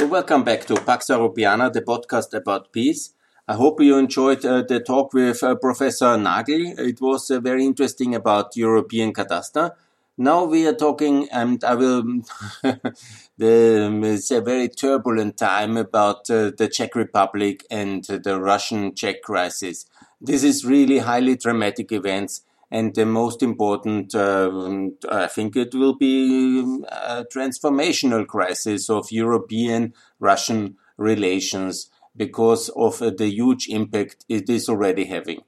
So, welcome back to Pax Europiana, the podcast about peace. I hope you enjoyed uh, the talk with uh, Professor Nagel. It was uh, very interesting about European cadastre. Now we are talking, and I will. the, it's a very turbulent time about uh, the Czech Republic and the Russian-Czech crisis. This is really highly dramatic events, and the most important, uh, I think, it will be a transformational crisis of European-Russian relations because of uh, the huge impact it is already having.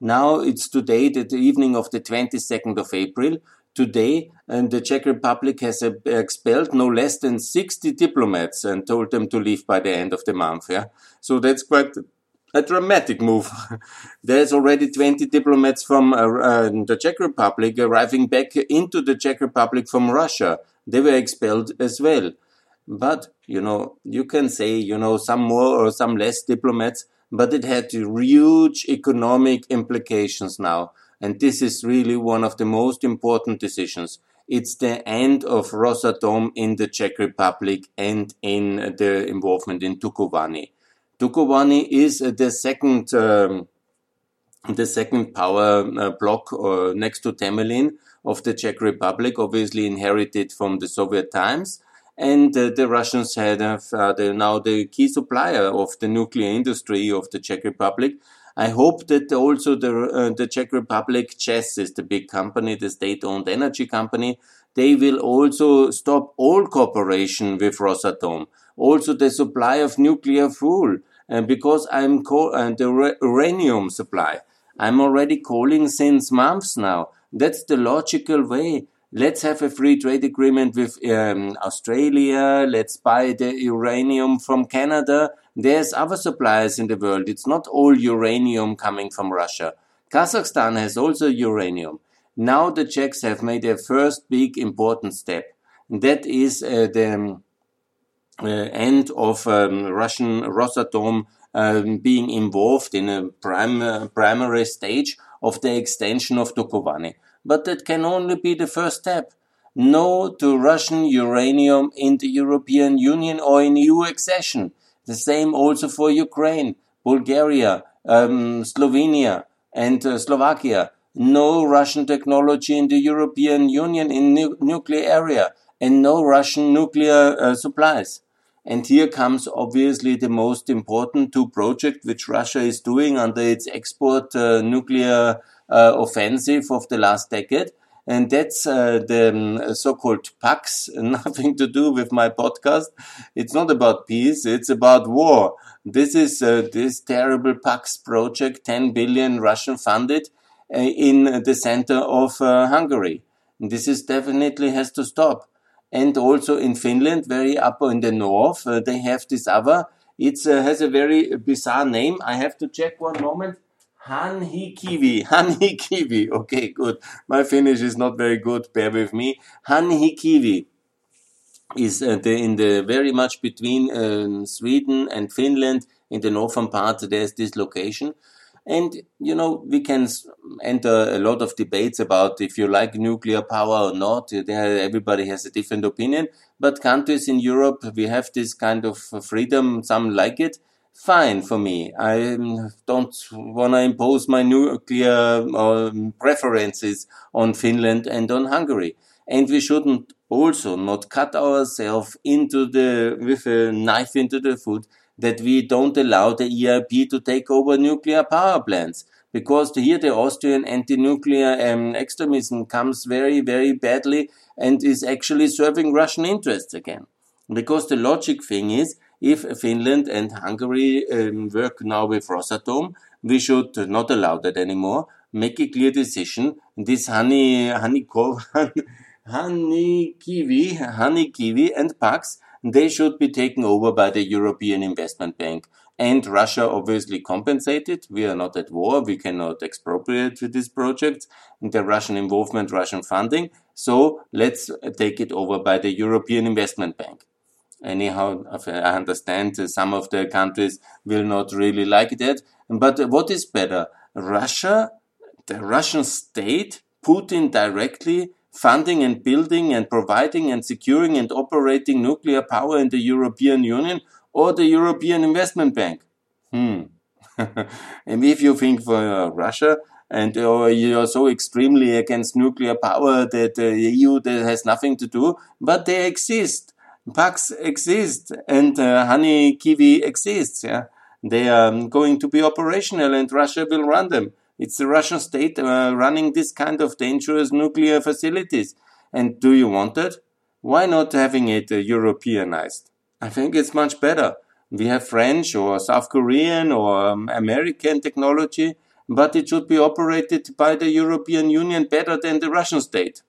Now it's today, the evening of the 22nd of April. Today, and the Czech Republic has expelled no less than 60 diplomats and told them to leave by the end of the month. Yeah, so that's quite a dramatic move. There's already 20 diplomats from uh, uh, the Czech Republic arriving back into the Czech Republic from Russia. They were expelled as well. But, you know, you can say, you know, some more or some less diplomats, but it had huge economic implications now. And this is really one of the most important decisions. It's the end of Rosatom in the Czech Republic and in the involvement in Dukovany. Dukovany is the second, um, the second power uh, block uh, next to Temelin of the Czech Republic, obviously inherited from the Soviet times. And uh, the Russians had uh, now the key supplier of the nuclear industry of the Czech Republic. I hope that also the uh, the Czech Republic ČEZ is the big company, the state-owned energy company. They will also stop all cooperation with Rosatom, also the supply of nuclear fuel, uh, because I'm co- uh, the uranium supply. I'm already calling since months now. That's the logical way let's have a free trade agreement with um, Australia. Let's buy the uranium from Canada. There's other suppliers in the world. It's not all uranium coming from Russia. Kazakhstan has also uranium. Now the Czechs have made a first big important step. That is uh, the uh, end of um, Russian Rosatom um, being involved in a prim- primary stage of the extension of Dukovany but that can only be the first step. No to Russian uranium in the European Union or in EU accession. The same also for Ukraine, Bulgaria, um, Slovenia, and uh, Slovakia. No Russian technology in the European Union in nu nuclear area, and no Russian nuclear uh, supplies. And here comes obviously the most important two projects which Russia is doing under its export uh, nuclear uh, offensive of the last decade. And that's uh, the um, so-called Paks, nothing to do with my podcast. It's not about peace, it's about war. This is uh, this terrible Paks project, 10 billion Russian funded uh, in the center of uh, Hungary. This is definitely has to stop. And also in Finland, very up in the north, uh, they have this other. It has a very bizarre name. I have to check one moment. Hanhikivi. Hanhikivi. Okay, good. My Finnish is not very good. Bear with me. Hanhikivi is uh, the, in the very much between uh, Sweden and Finland. In the northern part, there's this location. And, you know, we can enter a lot of debates about if you like nuclear power or not. Everybody has a different opinion. But countries in Europe, we have this kind of freedom. Some like it fine for me. I um, don't want to impose my nuclear um, preferences on Finland and on Hungary. And we shouldn't also not cut ourselves into the, with a knife into the foot that we don't allow the EIB to take over nuclear power plants. Because here the Austrian anti-nuclear um, extremism comes very, very badly and is actually serving Russian interests again. Because the logic thing is if Finland and Hungary um, work now with Rosatom, we should not allow that anymore. Make a clear decision. This honey, honey, honey kiwi, honey kiwi and Paks, they should be taken over by the European Investment Bank. And Russia obviously compensated. We are not at war. We cannot expropriate these projects. The Russian involvement, Russian funding. So let's take it over by the European Investment Bank anyhow, I understand some of the countries will not really like that. But what is better? Russia, the Russian state, Putin directly funding and building and providing and securing and operating nuclear power in the European Union or the European Investment Bank? Hmm. and if you think for uh, Russia, and uh, you're so extremely against nuclear power that the EU that has nothing to do, but they exist. Paks exist and uh, Honey Kiwi exists. Yeah, they are going to be operational, and Russia will run them. It's the Russian state uh, running this kind of dangerous nuclear facilities. And do you want it? Why not having it uh, Europeanized? I think it's much better. We have French or South Korean or um, American technology, but it should be operated by the European Union better than the Russian state.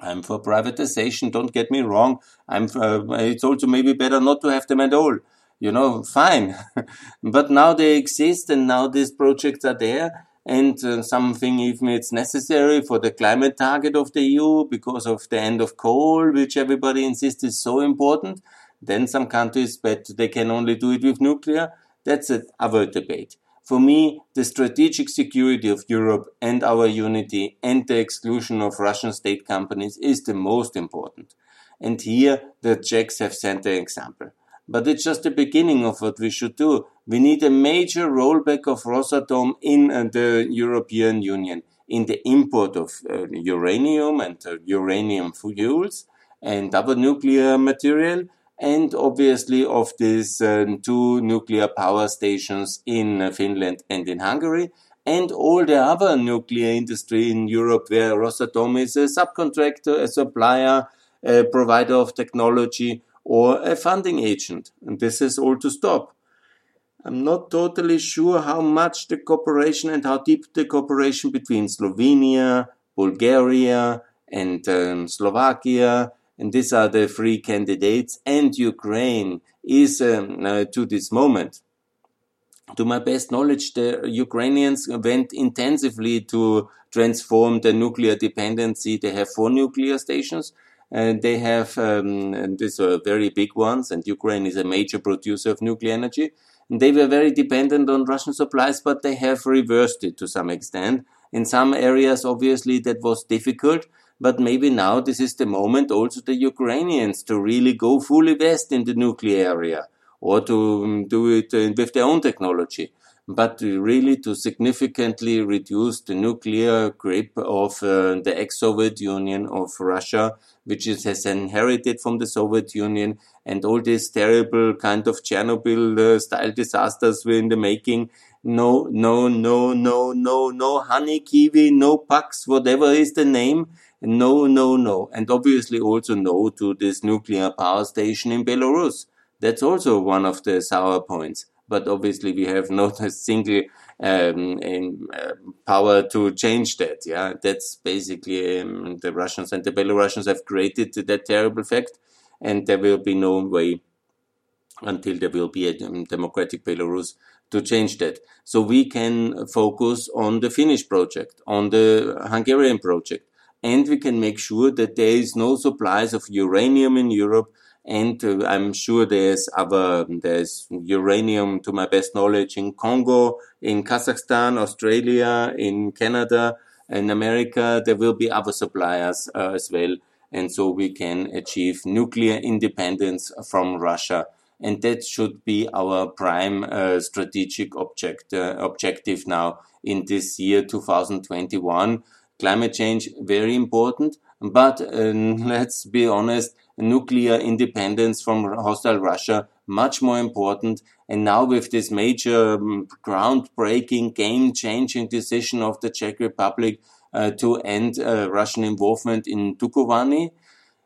I'm for privatization, don't get me wrong. I'm for, uh, it's also maybe better not to have them at all. You know, fine. but now they exist and now these projects are there and uh, something even it's necessary for the climate target of the EU because of the end of coal, which everybody insists is so important. Then some countries, but they can only do it with nuclear. That's another debate. For me, the strategic security of Europe and our unity and the exclusion of Russian state companies is the most important. And here the Czechs have sent an example. But it's just the beginning of what we should do. We need a major rollback of Rosatom in uh, the European Union, in the import of uh, uranium and uh, uranium fuels and other nuclear material, and obviously of these uh, two nuclear power stations in uh, Finland and in Hungary, and all the other nuclear industry in Europe where Rosatom is a subcontractor, a supplier, a provider of technology, or a funding agent. And this is all to stop. I'm not totally sure how much the cooperation and how deep the cooperation between Slovenia, Bulgaria, and um, Slovakia and these are the three candidates, and Ukraine is um, uh, to this moment. To my best knowledge, the Ukrainians went intensively to transform the nuclear dependency. They have four nuclear stations, and they have um, and these are very big ones. And Ukraine is a major producer of nuclear energy. And they were very dependent on Russian supplies, but they have reversed it to some extent. In some areas, obviously, that was difficult but maybe now this is the moment also the Ukrainians to really go fully west in the nuclear area or to um, do it uh, with their own technology, but really to significantly reduce the nuclear grip of uh, the ex-Soviet Union of Russia, which has inherited from the Soviet Union, and all these terrible kind of Chernobyl-style uh, disasters were in the making. No, no, no, no, no, no honey kiwi, no Paks, whatever is the name no, no, no. And obviously also no to this nuclear power station in Belarus. That's also one of the sour points. But obviously we have not a single um, in, uh, power to change that. Yeah, that's basically um, the Russians and the Belarusians have created that terrible fact, and there will be no way until there will be a um, democratic Belarus to change that. So we can focus on the Finnish project, on the Hungarian project, and we can make sure that there is no supplies of uranium in Europe. And uh, I'm sure there's other, there's uranium to my best knowledge in Congo, in Kazakhstan, Australia, in Canada, in America. There will be other suppliers uh, as well. And so we can achieve nuclear independence from Russia. And that should be our prime uh, strategic object, uh, objective now in this year 2021 climate change very important, but uh, let's be honest, nuclear independence from hostile Russia much more important. And now with this major um, groundbreaking, game-changing decision of the Czech Republic uh, to end uh, Russian involvement in Dukovany,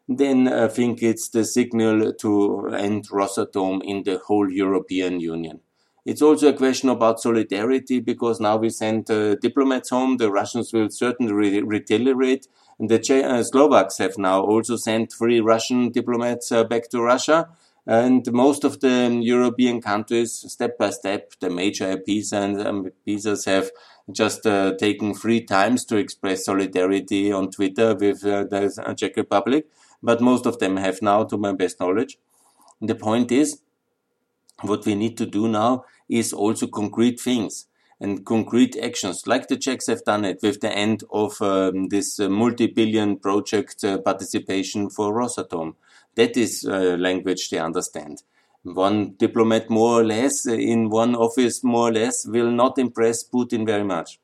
then I think it's the signal to end Rosatom in the whole European Union. It's also a question about solidarity because now we send uh, diplomats home. The Russians will certainly re retaliate. And the che uh, Slovaks have now also sent three Russian diplomats uh, back to Russia. And most of the um, European countries, step by step, the major IPs and um, have just uh, taken three times to express solidarity on Twitter with uh, the Czech Republic. But most of them have now, to my best knowledge. The point is, what we need to do now is also concrete things. and concrete actions, like the Czechs have done it with the end of um, this uh, multi-billion project uh, participation for Rosatom. That is uh, language they understand. One diplomat more or less in one office more or less will not impress Putin very much.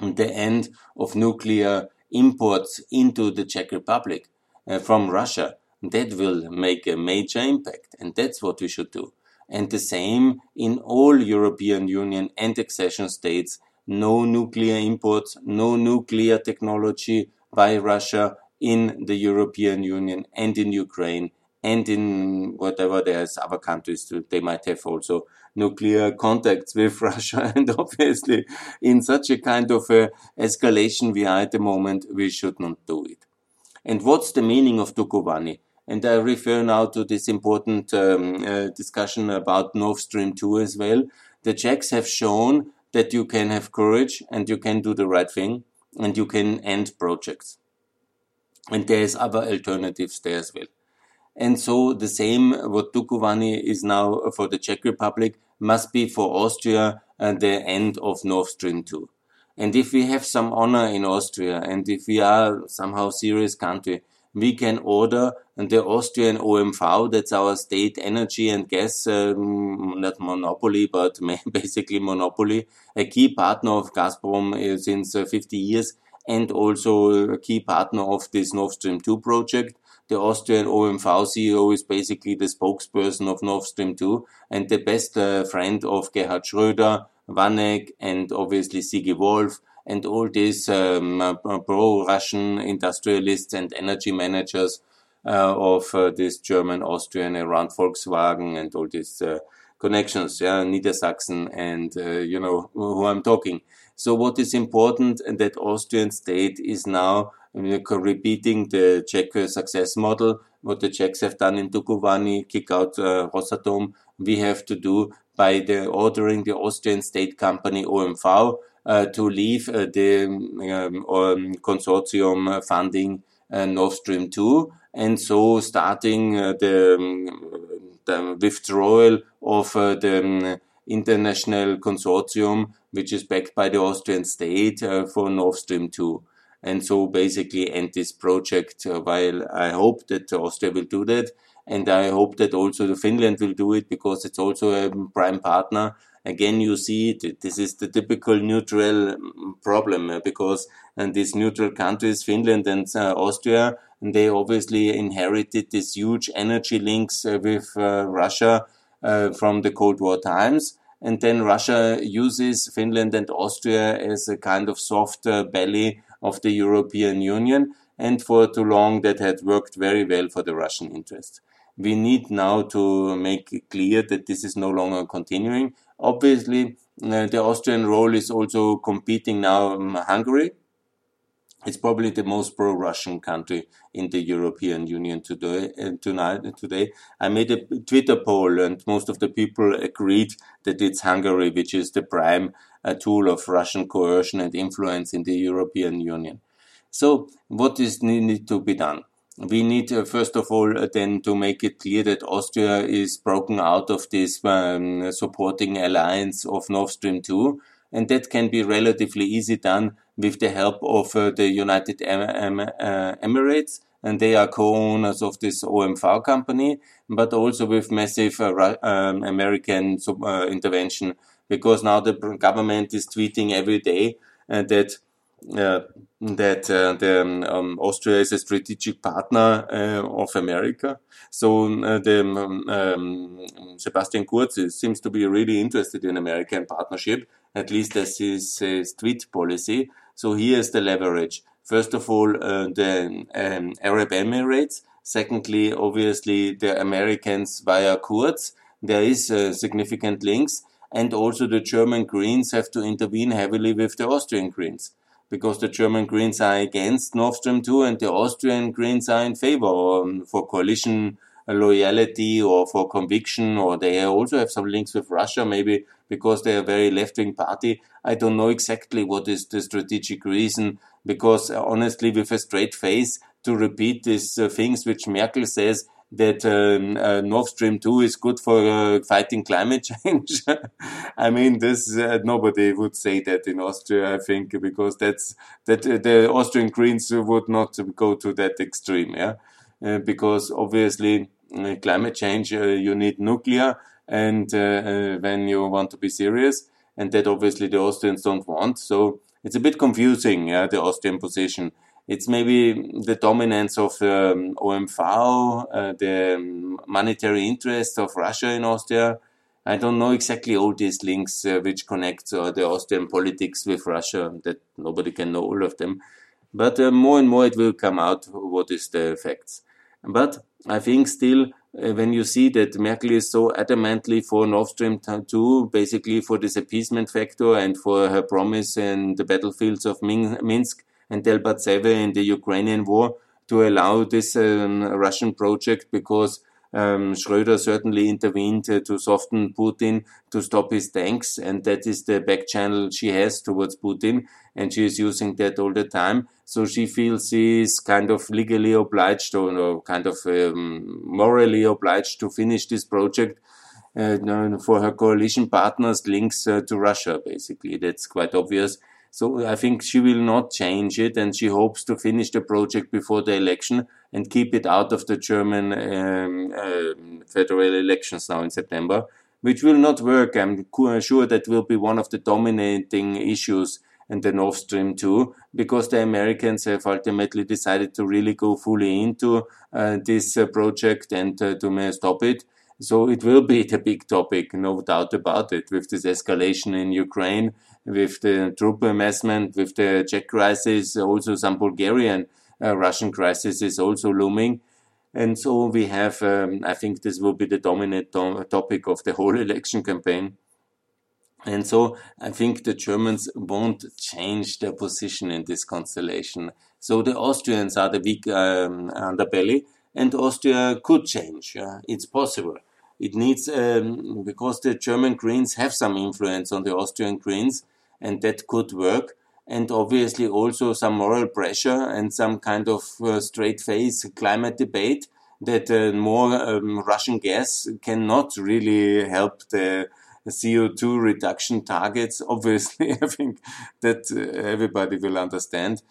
The end of nuclear imports into the Czech Republic uh, from Russia, that will make a major impact. And that's what we should do and the same in all European Union and accession states. No nuclear imports, no nuclear technology by Russia in the European Union and in Ukraine and in whatever there's other countries they might have also nuclear contacts with Russia and obviously in such a kind of a escalation we are at the moment we should not do it. And what's the meaning of Dukovany? And I refer now to this important um, uh, discussion about Nord Stream 2 as well. The Czechs have shown that you can have courage and you can do the right thing and you can end projects. And there is other alternatives there as well. And so the same what Dukovany is now for the Czech Republic must be for Austria at the end of Nord Stream 2. And if we have some honor in Austria and if we are somehow serious country, we can order the Austrian OMV, that's our state energy and gas, um, not monopoly, but basically monopoly, a key partner of Gazprom uh, since uh, 50 years and also a key partner of this Nord Stream 2 project. The Austrian OMV CEO is basically the spokesperson of Nord Stream 2 and the best uh, friend of Gerhard Schröder, Warnig, and obviously Sigi Wolf and all these um, uh, pro-Russian industrialists and energy managers uh, of uh, this German, Austrian around Volkswagen and all these connections, yeah, Niedersachsen and, you know, who I'm talking. So what is important that Austrian state is now repeating the Czech success model, what the Czechs have done in Dukovany, kick out uh, Rosatom, we have to do by the ordering the Austrian state company OMV to leave uh, the um, um, consortium funding uh, Nord Stream 2 and so starting the, um, the, withdrawal of the um, international consortium which is backed by the Austrian state for Nord Stream 2 and so basically end this project uh, while I hope that Austria will do that. And I hope that also Finland will do it because it's also a prime partner again you see this is the typical neutral mm, problem uh, because and these neutral countries finland and uh, austria they obviously inherited these huge energy links uh, with uh, russia uh, from the cold war times. And then russia uses finland and austria as a kind of soft uh, belly of the european union. And for too long that had worked very well for the russian interest. We need now to make clear that this is no longer continuing Obviously, uh, the Austrian role is also competing now um, Hungary. It's probably the most pro-Russian country in the European Union today. Uh, tonight, today, I made a Twitter poll, and most of the people agreed that it's Hungary, which is the prime uh, tool of Russian coercion and influence in the European Union. So, what is needed to be done? We need uh, first of all uh, then to make it clear that Austria is broken out of this um, supporting alliance of Nord Stream 2 and that can be relatively easy done with the help of uh, the United em uh, Emirates and they are co-owners of this OMV company but also with massive uh, um, American uh, intervention because now the government is tweeting every day that that uh, the, um, Austria is a strategic partner uh, of America. So the um, um, Sebastian Kurz seems to be really interested in American partnership, at least as his, his tweet policy. So here's the leverage. First of all, uh, the um, Arab Emirates. Secondly, obviously the Americans via Kurz. There is uh, significant links, and also the German Greens have to intervene heavily with the Austrian Greens because the German Greens are against Nord Stream 2 and the Austrian Greens are in favor um, for coalition loyalty or for conviction, or they also have some links with Russia, maybe because they are a very left wing party. I don't know exactly what is the strategic reason, because uh, honestly, with a straight face, to repeat these uh, things which Merkel says that um, uh, Nord Stream 2 is good for uh, fighting climate change. I mean, this uh, nobody would say that in Austria, I think, because that's that uh, the Austrian Greens would not go to that extreme, yeah, uh, because obviously uh, climate change you need nuclear, and when you want to be serious, and that obviously the Austrians don't want, so it's a bit confusing, yeah, the Austrian position. It's maybe the dominance of um, OMV, uh, the monetary interest of Russia in Austria. I don't know exactly all these links uh, which connect uh, the Austrian politics with Russia, that nobody can know all of them. But uh, more and more it will come out what is the effects. But I think still, uh, when you see that Merkel is so adamantly for Nord Stream 2, basically for this appeasement factor and for her promise in the battlefields of Minsk, and Debaltseve in the Ukrainian war to allow this um, Russian project because um, Schröder certainly intervened uh, to soften Putin to stop his tanks, and that is the back channel she has towards Putin, and she is using that all the time. So she feels she is kind of legally obliged or, or kind of um, morally obliged to finish this project uh, for her coalition partners' links uh, to Russia. Basically, that's quite obvious. So I think she will not change it, and she hopes to finish the project before the election and keep it out of the German um, uh, federal elections now in September, which will not work. I'm sure that will be one of the dominating issues in the Nord Stream 2, because the Americans have ultimately decided to really go fully into uh, this uh, project and uh, to stop it. So it will be the big topic, no doubt about it, with this escalation in Ukraine with the troop amassment, with the Czech crisis, also some Bulgarian uh, Russian crisis is also looming. And so we have, um, I think this will be the dominant to topic of the whole election campaign. And so I think the Germans won't change their position in this constellation. So the Austrians are the weak um, underbelly, and Austria could change. Uh, it's possible. It needs, um, because the German Greens have some influence on the Austrian Greens, and that could work. And obviously also some moral pressure and some kind of uh, straight face climate debate that uh, more um, Russian gas cannot really help the CO2 reduction targets. Obviously, I think that uh, everybody will understand.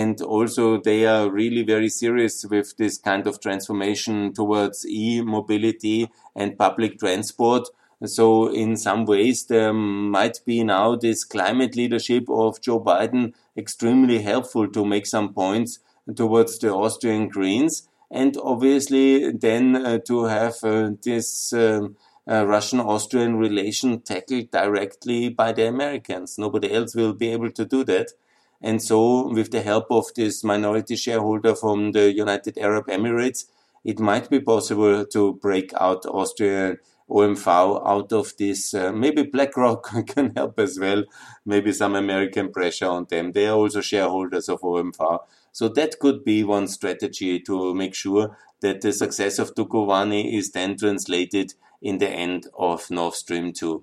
And also, they are really very serious with this kind of transformation towards e mobility and public transport so in some ways, there might be now this climate leadership of Joe Biden extremely helpful to make some points towards the Austrian Greens. And obviously then uh, to have uh, this um, uh, Russian-Austrian relation tackled directly by the Americans. Nobody else will be able to do that. And so with the help of this minority shareholder from the United Arab Emirates, it might be possible to break out Austrian OMV out of this. Uh, maybe BlackRock can help as well. Maybe some American pressure on them. They are also shareholders of OMV. So that could be one strategy to make sure that the success of Dukovany is then translated in the end of Nord Stream 2.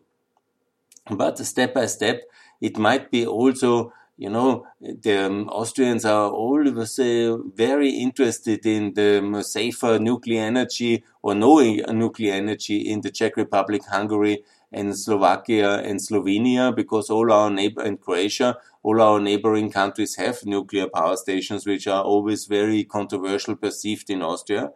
But step by step, it might be also you know, the um, Austrians are always very interested in the um, safer nuclear energy or knowing nuclear energy in the Czech Republic, Hungary, and Slovakia and Slovenia, because all our neighbor and Croatia, all our neighboring countries have nuclear power stations, which are always very controversial perceived in Austria.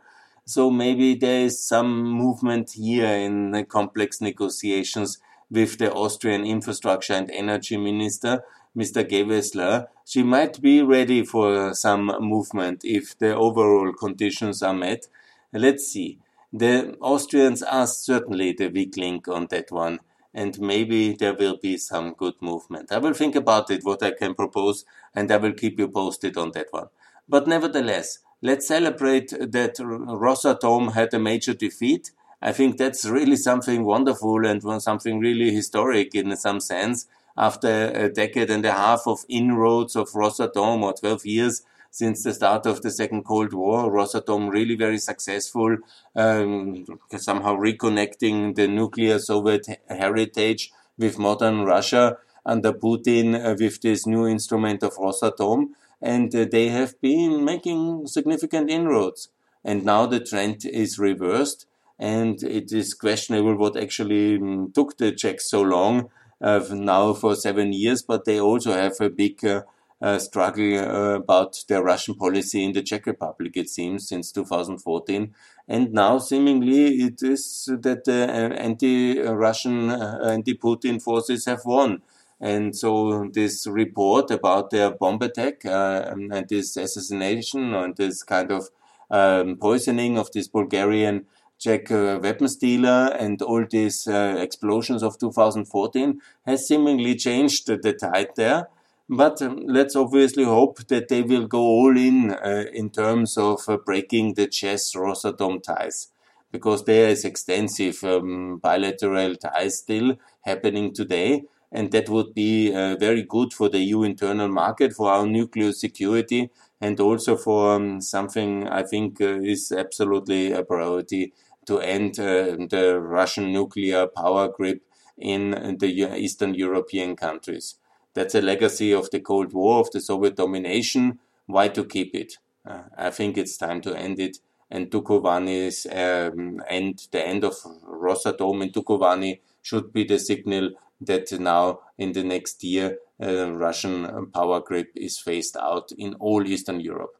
So maybe there is some movement here in the complex negotiations with the Austrian infrastructure and energy minister Mr. Gewessler, she might be ready for some movement if the overall conditions are met. Let's see. The Austrians are certainly the weak link on that one, and maybe there will be some good movement. I will think about it, what I can propose, and I will keep you posted on that one. But nevertheless, let's celebrate that Rosatom had a major defeat. I think that's really something wonderful and something really historic in some sense after a decade and a half of inroads of Rosatom or 12 years since the start of the Second Cold War. Rosatom really very successful, um, somehow reconnecting the nuclear Soviet heritage with modern Russia under Putin uh, with this new instrument of Rosatom. And uh, they have been making significant inroads. And now the trend is reversed, and it is questionable what actually mm, took the Czechs so long now for seven years, but they also have a big uh, uh, struggle uh, about their Russian policy in the Czech Republic, it seems, since 2014. And now, seemingly, it is that the anti Russian, anti Putin forces have won. And so, this report about their bomb attack and this assassination and this kind of um, poisoning of this Bulgarian Czech uh, weapons dealer and all these uh, explosions of 2014 has seemingly changed the tide there. But um, let's obviously hope that they will go all in uh, in terms of uh, breaking the ČEZ Rosatom ties, because there is extensive um, bilateral ties still happening today, and that would be uh, very good for the EU internal market, for our nuclear security, and also for um, something I think uh, is absolutely a priority to end uh, the Russian nuclear power grip in the Eastern European countries. That's a legacy of the Cold War, of the Soviet domination. Why to keep it? Uh, I think it's time to end it. And Dukovany's um, end, the end of Rosatom in Dukovany should be the signal that now in the next year uh, Russian power grip is phased out in all Eastern Europe.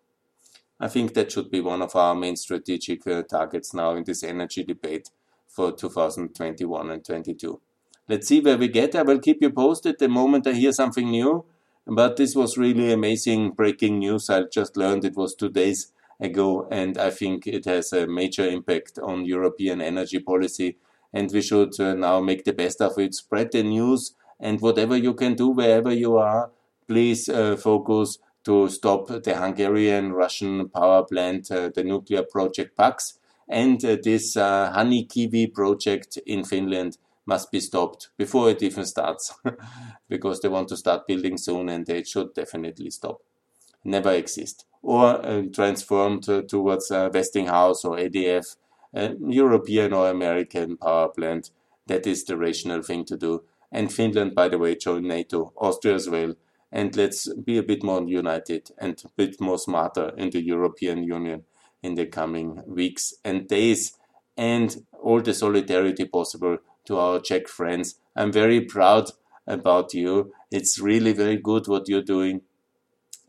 I think that should be one of our main strategic uh, targets now in this energy debate for 2021 and 22 let's see where we get. I will keep you posted the moment I hear something new. But this was really amazing breaking news. I just learned it was two days ago, and I think it has a major impact on European energy policy. And we should uh, now make the best of it. Spread the news, and whatever you can do wherever you are, please uh, focus to stop the Hungarian Russian power plant, uh, the nuclear project Paks, and uh, this uh, Honey Kivi project in Finland must be stopped before it even starts because they want to start building soon and they should definitely stop. Never exist. Or uh, transformed uh, towards uh, Westinghouse or EDF, a European or American power plant. That is the rational thing to do. And Finland, by the way, joined NATO, Austria as well. And let's be a bit more united and a bit more smarter in the European Union in the coming weeks and days and all the solidarity possible to our Czech friends. I'm very proud about you. It's really very good what you're doing.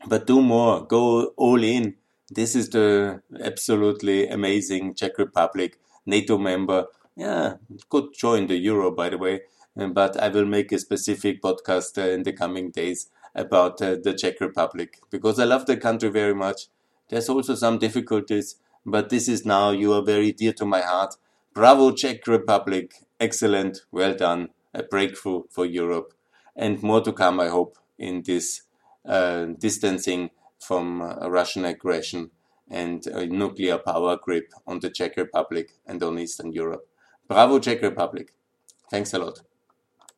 But do more. Go all in. This is the absolutely amazing Czech Republic NATO member. Yeah, could join the Euro, by the way. But I will make a specific podcast uh, in the coming days about uh, the Czech Republic because I love the country very much. There's also some difficulties, but this is now you are very dear to my heart. Bravo, Czech Republic excellent, well done, a breakthrough for Europe, and more to come, I hope, in this uh, distancing from uh, Russian aggression and nuclear power grip on the Czech Republic and on Eastern Europe. Bravo, Czech Republic. Thanks a lot.